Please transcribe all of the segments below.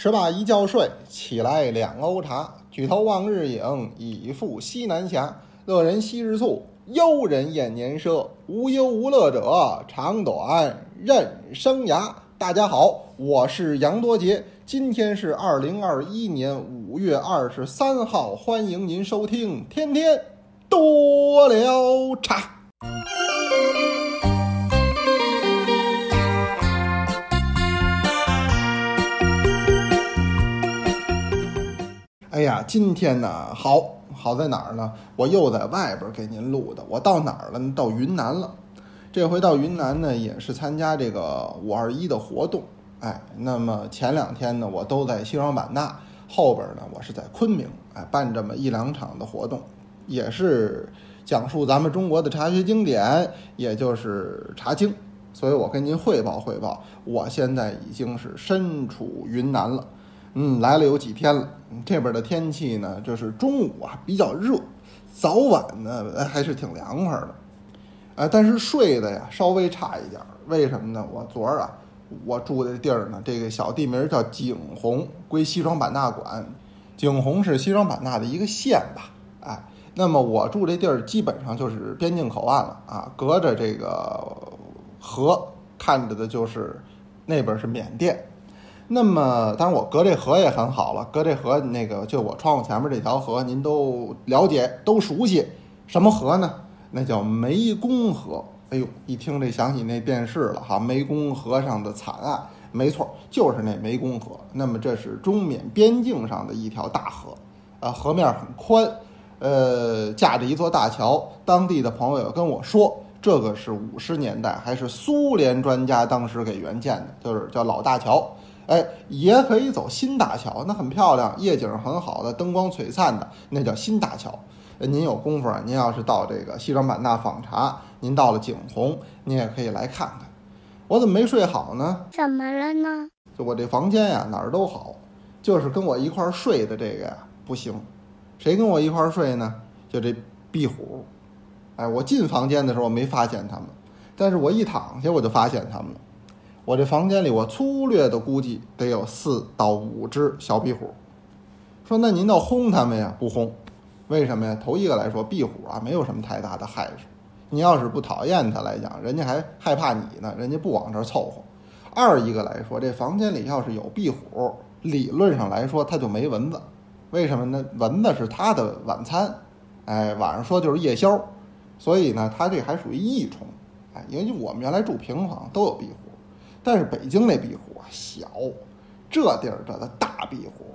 十八一觉睡，起来两瓯茶。举头望日影，已赴西南霞。乐人惜日促，忧人厌年奢。无忧无乐者，长短任生涯。大家好，我是杨多杰，今天是二零二一年五月二十三号，欢迎您收听《天天多聊茶》。哎呀，今天呢，好好在哪儿呢？我又在外边给您录的。我到哪儿了？到云南了。这回到云南呢，也是参加这个五二一的活动。哎，那么前两天呢，我都在西双版纳，后边呢，我是在昆明，哎，办这么一两场的活动，也是讲述咱们中国的茶学经典，也就是茶经。所以我跟您汇报汇报，我现在已经是身处云南了。嗯，来了有几天了。这边的天气呢，就是中午啊比较热，早晚呢还是挺凉快的。呃，但是睡的呀稍微差一点。为什么呢？我昨儿啊，我住的地儿呢，这个小地名叫景洪，归西双版纳管。景洪是西双版纳的一个县吧？哎，那么我住这地儿基本上就是边境口岸了啊，隔着这个河看着的就是那边是缅甸。那么，当然我隔这河也很好了，隔这河那个就我窗户前面这条河，您都了解，都熟悉。什么河呢？那叫湄公河。哎呦，一听这想起那电视了哈，湄公河上的惨案。没错，就是那湄公河。那么这是中缅边境上的一条大河，啊，河面很宽，呃，架着一座大桥。当地的朋友跟我说，这个是五十年代还是苏联专家当时给援建的，就是叫老大桥。哎，也可以走新大桥，那很漂亮，夜景很好的，灯光璀璨的，那叫新大桥。您有功夫啊，您要是到这个西双版纳访查，您到了景洪，您也可以来看看。我怎么没睡好呢？怎么了呢？就我这房间呀，哪儿都好，就是跟我一块儿睡的这个呀不行。谁跟我一块儿睡呢？就这壁虎。哎，我进房间的时候没发现他们，但是我一躺下我就发现他们了。我这房间里，我粗略的估计得有四到五只小壁虎。说那您倒轰它们呀？不轰，为什么呀？头一个来说，壁虎啊没有什么太大的害处。你要是不讨厌它来讲，人家还害怕你呢，人家不往这儿凑合。二一个来说，这房间里要是有壁虎，理论上来说它就没蚊子。为什么呢？蚊子是它的晚餐，哎，晚上说就是夜宵，所以呢，它这还属于益虫。哎，因为我们原来住平房都有壁虎。但是北京那壁虎啊小，这地儿这的大壁虎，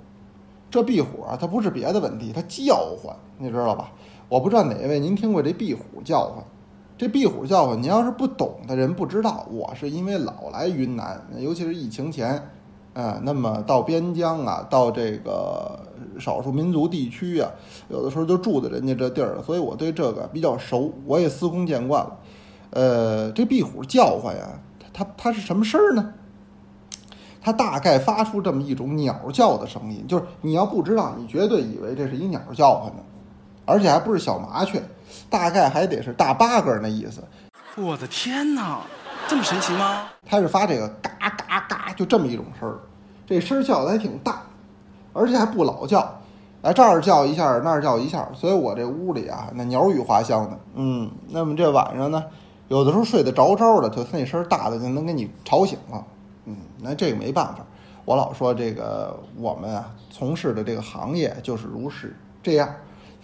这壁虎啊它不是别的问题，它叫唤，你知道吧？我不知道哪位您听过这壁虎叫唤？这壁虎叫唤，您要是不懂的人不知道。我是因为老来云南，尤其是疫情前，啊，那么到边疆啊，到这个少数民族地区啊，有的时候就住在人家这地儿了，所以我对这个比较熟，我也司空见惯了。呃，这壁虎叫唤呀。它它是什么声儿呢？它大概发出这么一种鸟叫的声音，就是你要不知道，你绝对以为这是一鸟叫唤呢，而且还不是小麻雀，大概还得是大八哥那意思。我的天哪，这么神奇吗？它是发这个嘎嘎嘎，就这么一种声儿，这声儿叫的还挺大，而且还不老叫，哎这儿叫一下，那儿叫一下，所以我这屋里啊，那鸟语花香的。嗯，那么这晚上呢？有的时候睡得着着的，就那声大的就能给你吵醒了。嗯，那这个没办法。我老说这个我们啊从事的这个行业就是如是这样，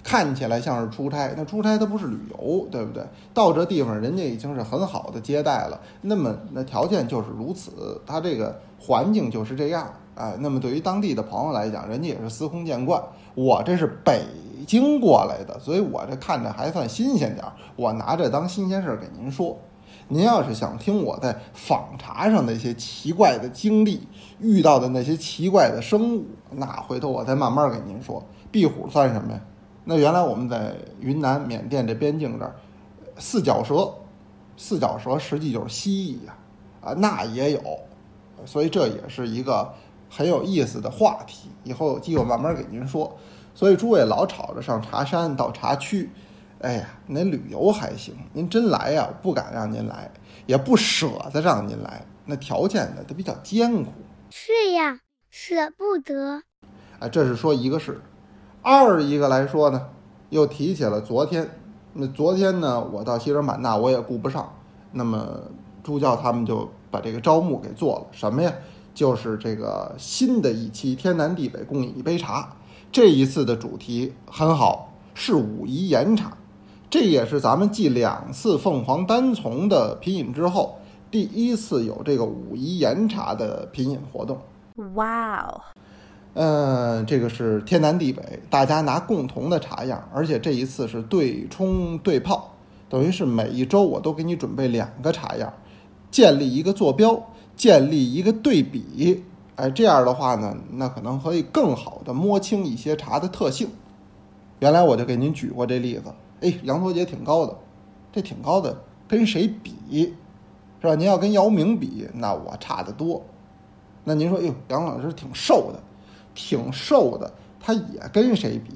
看起来像是出差，那出差它不是旅游，对不对？到这地方人家已经是很好的接待了，那么那条件就是如此，它这个环境就是这样。哎，那么对于当地的朋友来讲，人家也是司空见惯。我这是北。京过来的，所以我这看着还算新鲜点儿。我拿这当新鲜事儿给您说。您要是想听我在访查上那些奇怪的经历，遇到的那些奇怪的生物，那回头我再慢慢给您说。壁虎算什么呀？那原来我们在云南、缅甸这边境这儿，四脚蛇，四脚蛇实际就是蜥蜴呀，啊，那也有。所以这也是一个很有意思的话题。以后有机会慢慢给您说。所以诸位老吵着上茶山到茶区，哎呀，那旅游还行，您真来呀，不敢让您来，也不舍得让您来，那条件呢都比较艰苦。是呀，舍不得。哎，这是说一个事，二一个来说呢，又提起了昨天。那昨天呢，我到西双版纳我也顾不上，那么助教他们就把这个招募给做了。什么呀？就是这个新的一期天南地北共饮一杯茶。这一次的主题很好，是武夷岩茶。这也是咱们继两次凤凰单丛的品饮之后，第一次有这个武夷岩茶的品饮活动。哇哦！嗯，这个是天南地北，大家拿共同的茶样，而且这一次是对冲对泡，等于是每一周我都给你准备两个茶样，建立一个坐标，建立一个对比，哎，这样的话呢，那可能可以更好的摸清一些茶的特性。原来我就给您举过这例子，哎，杨头姐挺高的，这挺高的，跟谁比，是吧？您要跟姚明比，那我差得多。那您说，哎呦，杨老师挺瘦的。挺瘦的，他也跟谁比，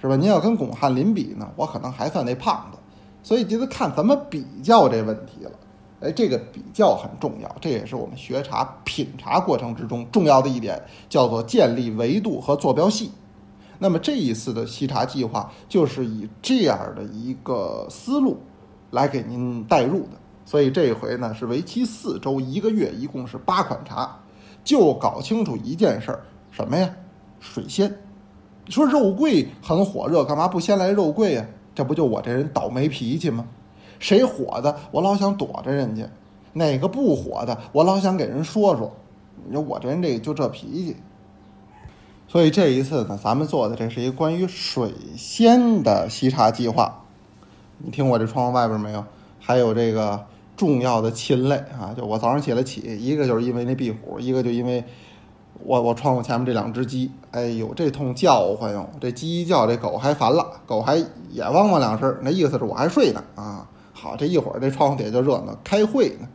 是吧？您要跟巩汉林比呢，我可能还算那胖子，所以就得看怎么比较这问题了。哎，这个比较很重要，这也是我们学茶品茶过程之中重要的一点，叫做建立维度和坐标系。那么这一次的西茶计划就是以这样的一个思路来给您带入的，所以这一回呢是为期四周，一个月，一共是八款茶，就搞清楚一件事儿。什么呀？水仙，你说肉桂很火热，干嘛不先来肉桂呀？这不就我这人倒霉脾气吗？谁火的，我老想躲着人家；哪个不火的，我老想给人说说。你说我这人这就这脾气。所以这一次呢，咱们做的这是一个关于水仙的沏茶计划。你听我这窗户外边没有？还有这个重要的禽类啊！就我早上起来起，一个就是因为那壁虎，一个就因为。我我窗户前面这两只鸡，哎呦，这通叫唤哟！这鸡一叫，这狗还烦了，狗还也汪汪两声，那意思是我还睡呢啊！好，这一会儿这窗户底下就热闹，开会呢。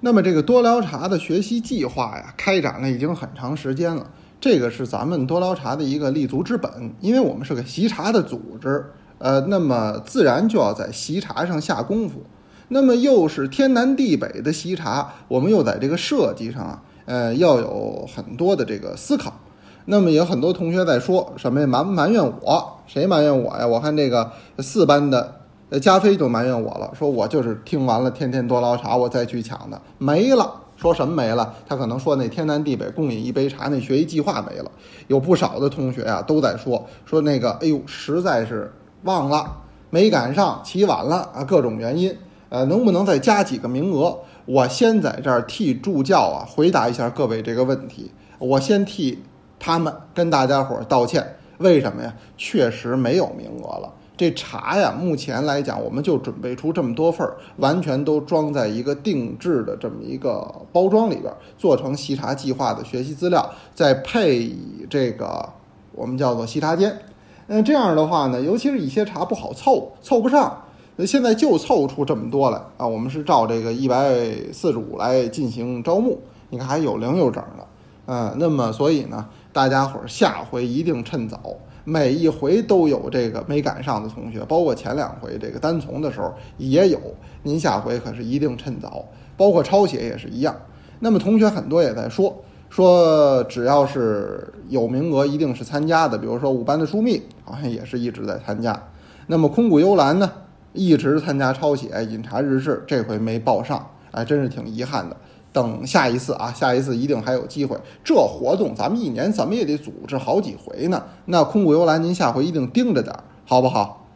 那么这个多聊茶的学习计划呀，开展了已经很长时间了。这个是咱们多聊茶的一个立足之本，因为我们是个习茶的组织，呃，那么自然就要在习茶上下功夫。那么又是天南地北的习茶，我们又在这个设计上啊。呃，要有很多的这个思考。那么有很多同学在说什么呀？埋埋怨我？谁埋怨我呀？我看这个四班的呃加菲就埋怨我了，说我就是听完了天天多捞茶，我再去抢的，没了。说什么没了？他可能说那天南地北共饮一杯茶那学习计划没了。有不少的同学啊都在说说那个，哎呦，实在是忘了，没赶上，起晚了啊，各种原因。呃，能不能再加几个名额？我先在这儿替助教啊回答一下各位这个问题。我先替他们跟大家伙儿道歉。为什么呀？确实没有名额了。这茶呀，目前来讲，我们就准备出这么多份儿，完全都装在一个定制的这么一个包装里边，做成习茶计划的学习资料，再配以这个我们叫做习茶间。嗯，这样的话呢，尤其是一些茶不好凑，凑不上。那现在就凑出这么多来啊！我们是照这个一百四十五来进行招募，你看还有零有整的，嗯，那么所以呢，大家伙儿下回一定趁早，每一回都有这个没赶上的同学，包括前两回这个单从的时候也有，您下回可是一定趁早，包括抄写也是一样。那么同学很多也在说说，只要是有名额，一定是参加的，比如说五班的疏密，好像也是一直在参加。那么空谷幽兰呢？一直参加抄写饮茶日志，这回没报上，哎，真是挺遗憾的。等下一次啊，下一次一定还有机会。这活动咱们一年怎么也得组织好几回呢。那空谷幽兰，您下回一定盯着点儿，好不好？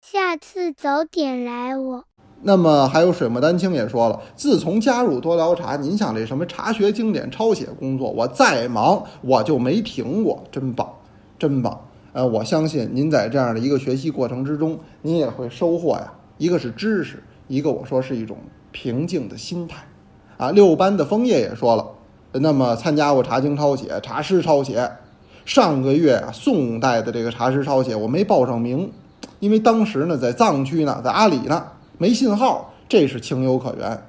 下次早点来我。那么还有水墨丹青也说了，自从加入多聊茶，您像这什么茶学经典抄写工作，我再忙我就没停过，真棒，真棒。呃，我相信您在这样的一个学习过程之中，您也会收获呀。一个是知识，一个我说是一种平静的心态。啊，六班的枫叶也说了，那么参加过查经抄写、查诗抄写。上个月宋代的这个查诗抄写，我没报上名，因为当时呢在藏区呢，在阿里呢，没信号，这是情有可原。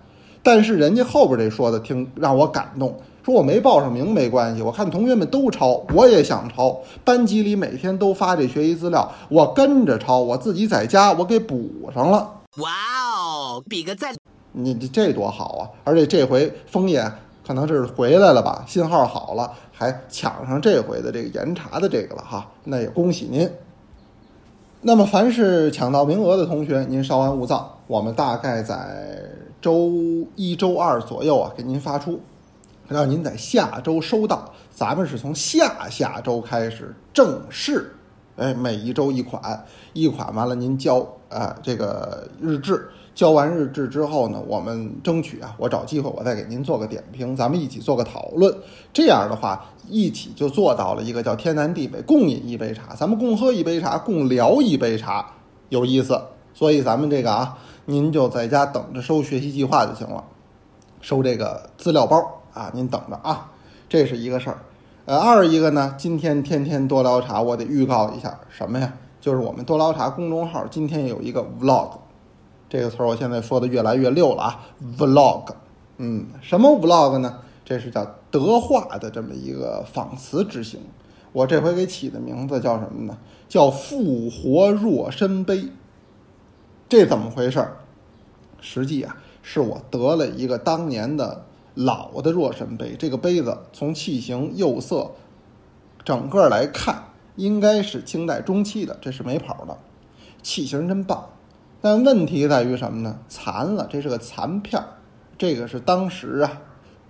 但是人家后边这说的，挺让我感动。说我没报上名没关系，我看同学们都抄，我也想抄。班级里每天都发这学习资料，我跟着抄，我自己在家我给补上了。哇哦，比个赞！你这多好啊！而且这回枫叶可能是回来了吧，信号好了，还抢上这回的这个严查的这个了哈，那也恭喜您。那么凡是抢到名额的同学，您稍安勿躁，我们大概在周一周二左右啊给您发出，让您在下周收到。咱们是从下下周开始正式，哎，每一周一款，一款完了您交啊这个日志。交完日志之后呢，我们争取啊，我找机会我再给您做个点评，咱们一起做个讨论。这样的话，一起就做到了一个叫天南地北共饮一杯茶，咱们共喝一杯茶，共聊一杯茶，有意思。所以咱们这个啊，您就在家等着收学习计划就行了，收这个资料包啊，您等着啊，这是一个事儿。呃，二一个呢，今天天天多聊茶，我得预告一下什么呀？就是我们多聊茶公众号今天有一个 vlog。这个词儿我现在说的越来越溜了啊，vlog，嗯，什么 vlog 呢？这是叫德化的这么一个仿词之行。我这回给起的名字叫什么呢？叫复活若身杯。这怎么回事儿？实际啊，是我得了一个当年的老的若神杯。这个杯子从器型、釉色，整个来看，应该是清代中期的，这是没跑的，器型真棒。但问题在于什么呢？残了，这是个残片儿，这个是当时啊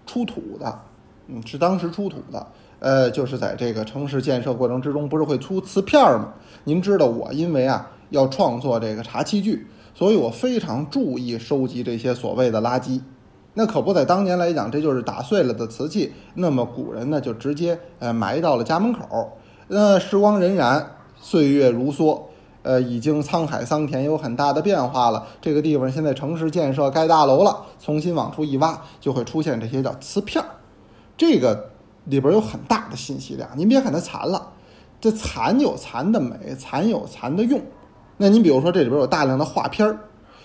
出土的，嗯，是当时出土的，呃，就是在这个城市建设过程之中，不是会出瓷片儿吗？您知道我因为啊要创作这个茶器具，所以我非常注意收集这些所谓的垃圾。那可不在当年来讲，这就是打碎了的瓷器。那么古人呢就直接呃埋到了家门口。那时光荏苒，岁月如梭。呃，已经沧海桑田，有很大的变化了。这个地方现在城市建设盖大楼了，重新往出一挖，就会出现这些叫瓷片儿。这个里边有很大的信息量。您别看它残了，这残有残的美，残有残的用。那您比如说这里边有大量的画片儿，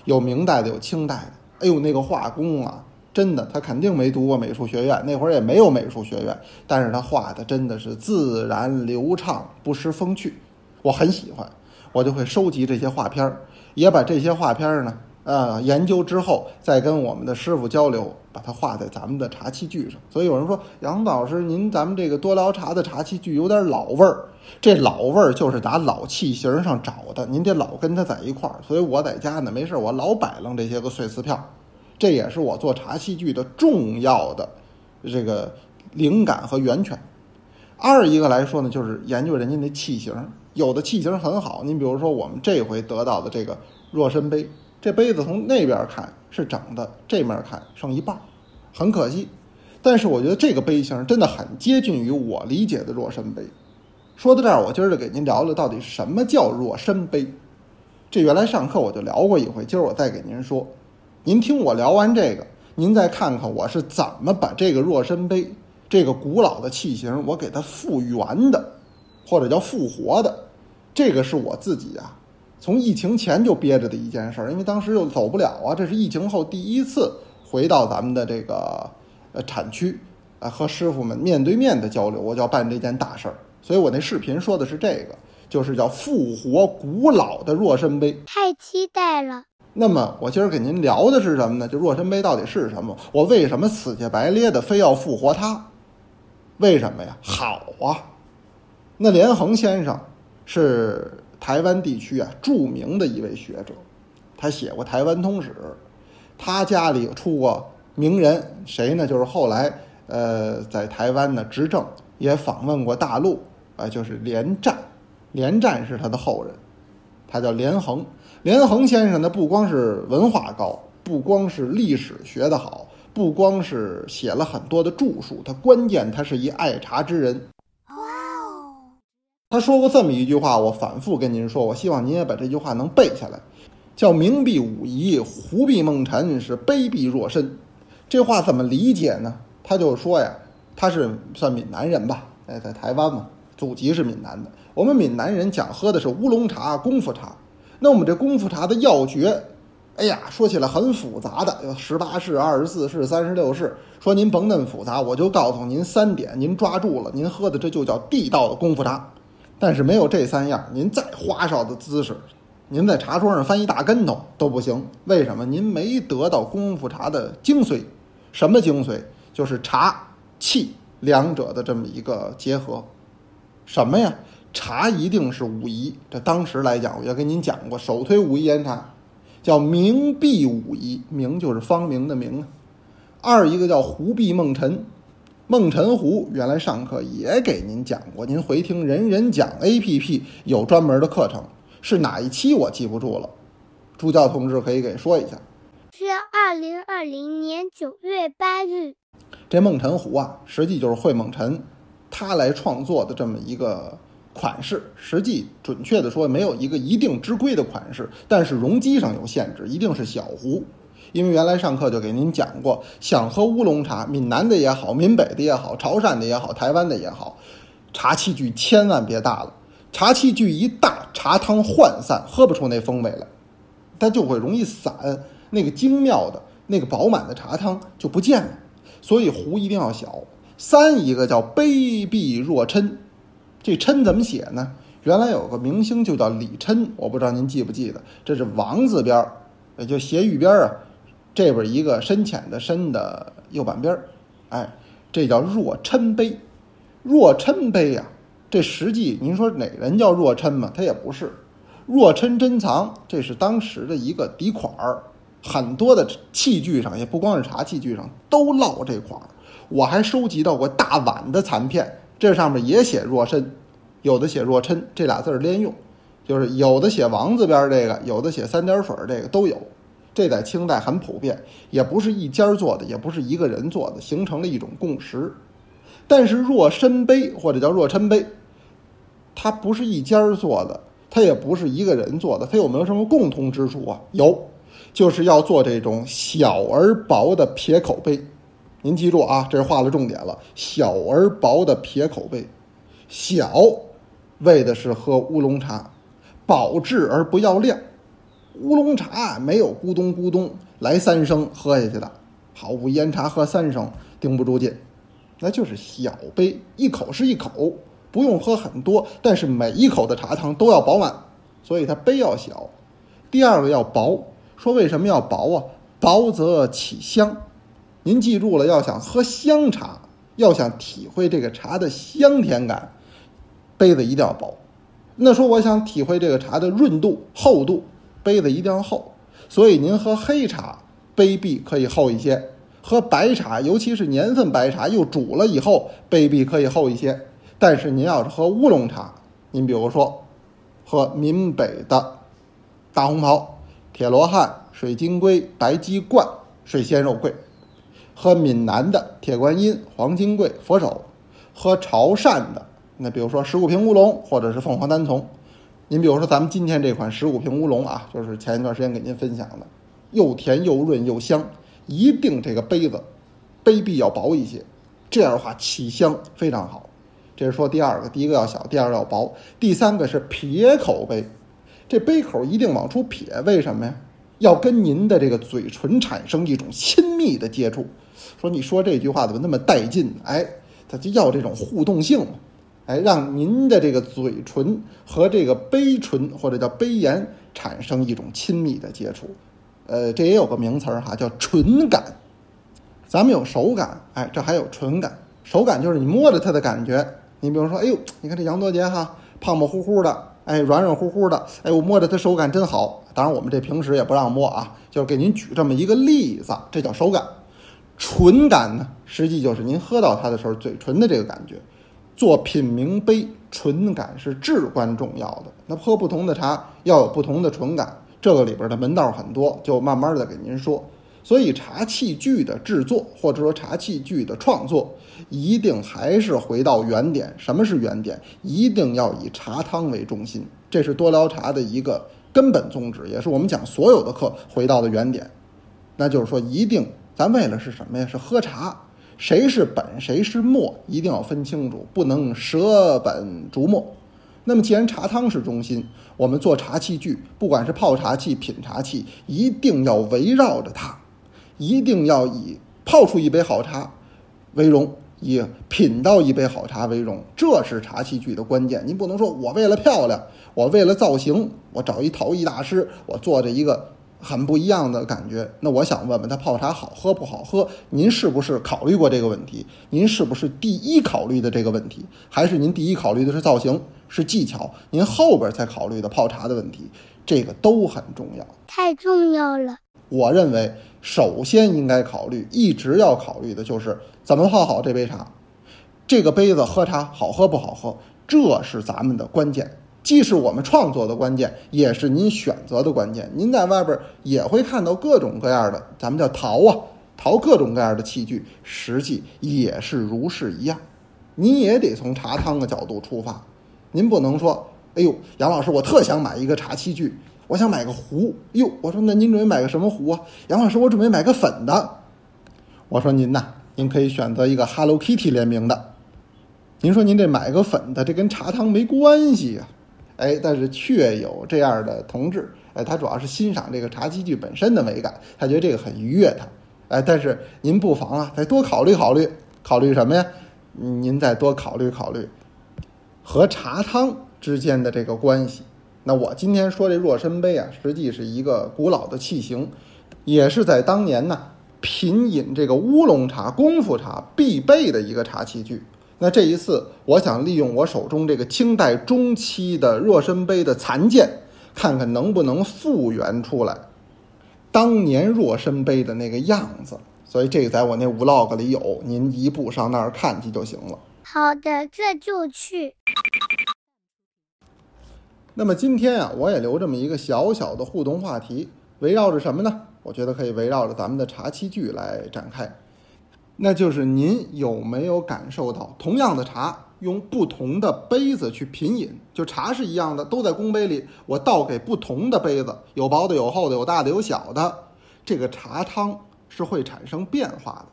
有明代的，有清代的。哎呦，那个画工啊，真的，他肯定没读过美术学院，那会儿也没有美术学院，但是他画的真的是自然流畅，不失风趣，我很喜欢。我就会收集这些画片儿，也把这些画片儿呢，呃，研究之后再跟我们的师傅交流，把它画在咱们的茶器具上。所以有人说，杨老师，您咱们这个多聊茶的茶器具有点老味儿。这老味儿就是打老器型上找的，您得老跟它在一块儿。所以我在家呢，没事我老摆弄这些个碎瓷片儿，这也是我做茶器具的重要的这个灵感和源泉。二一个来说呢，就是研究人家那器型。有的器型很好，您比如说我们这回得到的这个若参杯，这杯子从那边看是整的，这面看剩一半，很可惜。但是我觉得这个杯型真的很接近于我理解的若参杯。说到这儿，我今儿就给您聊聊到底什么叫若参杯。这原来上课我就聊过一回，今儿我再给您说。您听我聊完这个，您再看看我是怎么把这个若身杯这个古老的器型我给它复原的。或者叫复活的，这个是我自己啊，从疫情前就憋着的一件事儿，因为当时又走不了啊，这是疫情后第一次回到咱们的这个呃产区，啊和师傅们面对面的交流，我就要办这件大事儿，所以我那视频说的是这个，就是叫复活古老的若身杯，太期待了。那么我今儿给您聊的是什么呢？就若参杯到底是什么？我为什么死乞白咧的非要复活它？为什么呀？好啊！那连横先生是台湾地区啊著名的一位学者，他写过《台湾通史》，他家里出过名人，谁呢？就是后来呃在台湾呢执政，也访问过大陆，啊，就是连战，连战是他的后人，他叫连横。连横先生呢，不光是文化高，不光是历史学得好，不光是写了很多的著述，他关键他是一爱茶之人。他说过这么一句话，我反复跟您说，我希望您也把这句话能背下来，叫“明必武夷，胡必梦辰，是卑鄙若身”。这话怎么理解呢？他就说呀，他是算闽南人吧？哎，在台湾嘛，祖籍是闽南的。我们闽南人讲喝的是乌龙茶、功夫茶。那我们这功夫茶的要诀，哎呀，说起来很复杂的，有十八式、二十四式、三十六式。说您甭那么复杂，我就告诉您三点，您抓住了，您喝的这就叫地道的功夫茶。但是没有这三样，您再花哨的姿势，您在茶桌上翻一大跟头都不行。为什么？您没得到功夫茶的精髓。什么精髓？就是茶气两者的这么一个结合。什么呀？茶一定是武夷，这当时来讲，我也跟您讲过，首推武夷岩茶，叫明碧武夷，明就是方明的明啊。二一个叫湖碧梦辰，梦辰湖原来上课也给您讲过，您回听人人讲 A P P 有专门的课程，是哪一期我记不住了，助教同志可以给说一下。是二零二零年九月八日。这梦辰湖啊，实际就是会梦辰他来创作的这么一个款式。实际准确的说，没有一个一定之规的款式，但是容积上有限制，一定是小壶。因为原来上课就给您讲过，想喝乌龙茶，闽南的也好，闽北的也好，潮汕的也好，台湾的也好，茶器具千万别大了。茶器具一大，茶汤涣散，喝不出那风味来，它就会容易散，那个精妙的、那个饱满的茶汤就不见了。所以壶一定要小。三一个叫卑鄙若琛，这琛怎么写呢？原来有个明星就叫李琛，我不知道您记不记得，这是王字边儿，也就斜玉边儿啊。这边一个深浅的深的右半边儿，哎，这叫若琛杯。若琛杯呀、这实际您说哪人叫若琛嘛？他也不是。若琛珍藏，这是当时的一个底款儿，很多的器具上，也不光是茶器具上都烙这款儿。我还收集到过大碗的残片，这上面也写若琛，有的写若琛，这俩字儿连用，就是有的写王字边这个，有的写三点水这个都有。这在清代很普遍，也不是一家做的，也不是一个人做的，形成了一种共识。但是若琛杯或者叫若琛杯，它不是一家做的，它也不是一个人做的，它有没有什么共同之处啊？有，就是要做这种小而薄的撇口杯。您记住啊，这是画了重点了，小而薄的撇口杯，小为的是喝乌龙茶，保质而不要量。乌龙茶没有咕咚咕咚来三升喝下去的，好武夷岩茶喝三升顶不住劲，那就是小杯，一口是一口，不用喝很多，但是每一口的茶汤都要饱满，所以它杯要小。第二个要薄，说为什么要薄啊？薄则起香。您记住了，要想喝香茶，要想体会这个茶的香甜感，杯子一定要薄。那说我想体会这个茶的润度、厚度，杯子一定要厚。所以您喝黑茶，杯壁可以厚一些；喝白茶，尤其是年份白茶，又煮了以后，杯壁可以厚一些。但是您要是喝乌龙茶，您比如说喝闽北的大红袍、铁罗汉、水晶龟、白鸡冠、水仙肉桂。喝闽南的铁观音、黄金桂、佛手，喝潮汕的那比如说十五瓶乌龙或者是凤凰单丛。您比如说咱们今天这款十五瓶乌龙啊，就是前一段时间给您分享的，又甜又润又香，一定这个杯子杯壁要薄一些，这样的话起香非常好。这是说第二个，第一个要小，第二个要薄，第三个是撇口杯，这杯口一定往出撇，为什么呀？要跟您的这个嘴唇产生一种亲密的接触。说你说这句话怎么那么带劲？哎，他就要这种互动性嘛，哎，让您的这个嘴唇和这个杯唇或者叫杯沿产生一种亲密的接触。呃，这也有个名词儿哈，叫唇感。咱们有手感，哎，这还有唇感。手感就是你摸着它的感觉。你比如说，哎呦，你看这杨多杰哈，胖胖乎乎的，哎，软软乎乎的，哎，我摸着它手感真好。当然，我们这平时也不让摸啊，就是给您举这么一个例子，这叫手感。唇感呢，实际就是您喝到它的时候，嘴唇的这个感觉。做品茗杯，唇感是至关重要的。那喝不同的茶要有不同的唇感，这个里边的门道很多，就慢慢的给您说。所以茶器具的制作，或者说茶器具的创作，一定还是回到原点。什么是原点？一定要以茶汤为中心，这是多聊茶的一个根本宗旨，也是我们讲所有的课回到的原点。那就是说，一定咱为了是什么呀？是喝茶，谁是本，谁是末，一定要分清楚，不能舍本逐末。那么，既然茶汤是中心，我们做茶器具，不管是泡茶器、品茶器，一定要围绕着它，一定要以泡出一杯好茶为荣，以品到一杯好茶为荣，这是茶器具的关键。您不能说我为了漂亮，我为了造型，我找一陶艺大师，我做着一个很不一样的感觉。那我想问问他泡茶好喝不好喝？您是不是考虑过这个问题？您是不是第一考虑的这个问题？还是您第一考虑的是造型、是技巧？您后边才考虑的泡茶的问题？这个都很重要。太重要了。我认为，首先应该考虑，一直要考虑的就是怎么泡好这杯茶。这个杯子喝茶好喝不好喝，这是咱们的关键。既是我们创作的关键，也是您选择的关键。您在外边也会看到各种各样的，咱们叫淘啊，淘各种各样的器具，实际也是如是一样。您也得从茶汤的角度出发，您不能说，哎呦，杨老师，我特想买一个茶器具，我想买个壶。哟，我说那您准备买个什么壶啊？杨老师，我准备买个粉的。我说您呐，您可以选择一个 Hello Kitty 联名的。您说您这买个粉的，这跟茶汤没关系呀。哎，但是确有这样的同志，哎，他主要是欣赏这个茶器具本身的美感，他觉得这个很愉悦他。哎，但是您不妨啊，再多考虑考虑，考虑什么呀？您再多考虑考虑和茶汤之间的这个关系。那我今天说这若参杯啊，实际是一个古老的器型，也是在当年呢品饮这个乌龙茶、功夫茶必备的一个茶器具。那这一次，我想利用我手中这个清代中期的若参杯的残件，看看能不能复原出来当年若参杯的那个样子。所以这个在我那 vlog 里有，您一步上那儿看去就行了。好的，这就去。那么今天啊，我也留这么一个小小的互动话题，围绕着什么呢？我觉得可以围绕着咱们的茶器具来展开。那就是您有没有感受到，同样的茶用不同的杯子去品饮，就茶是一样的，都在公杯里，我倒给不同的杯子，有薄的，有厚的，有大的，有小的，这个茶汤是会产生变化的。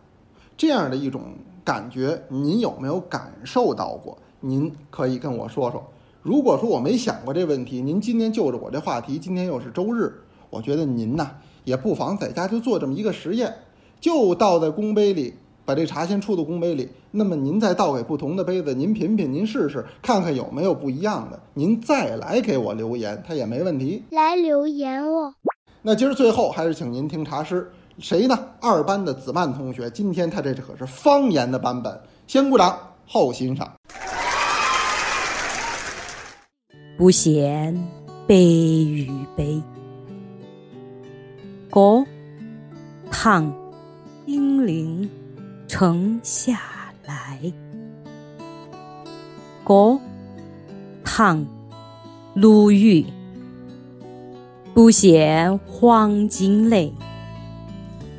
这样的一种感觉，您有没有感受到过？您可以跟我说说。如果说我没想过这问题，您今天就着我这话题，今天又是周日，我觉得您呐也不妨在家就做这么一个实验，就倒在公杯里。把这茶先出到公杯里，那么您再倒给不同的杯子，您品品，您试试，看看有没有不一样的，您再来给我留言，他也没问题。来留言哦。那今儿最后还是请您听茶诗，谁呢？二班的子曼同学，今天他这可是方言的版本，先鼓掌后欣赏。不嫌杯与杯，歌，唐，金陵。沉下来。歌，唐，陆羽。不羡黄金泪，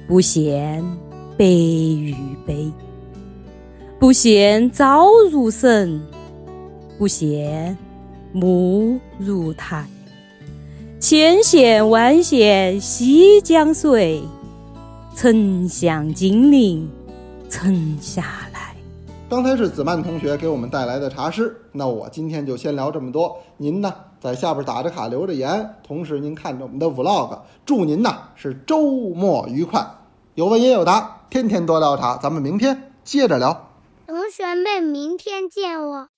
不羡白玉杯，不羡朝如神，不羡暮如台。千线万线西江水，沉向金陵。沉下来。刚才是子曼同学给我们带来的茶诗，那我今天就先聊这么多。您呢，在下边打着卡留着言，同时您看着我们的 vlog。祝您呢是周末愉快，有问也有答，天天多聊茶。咱们明天接着聊。同学们，明天见哦。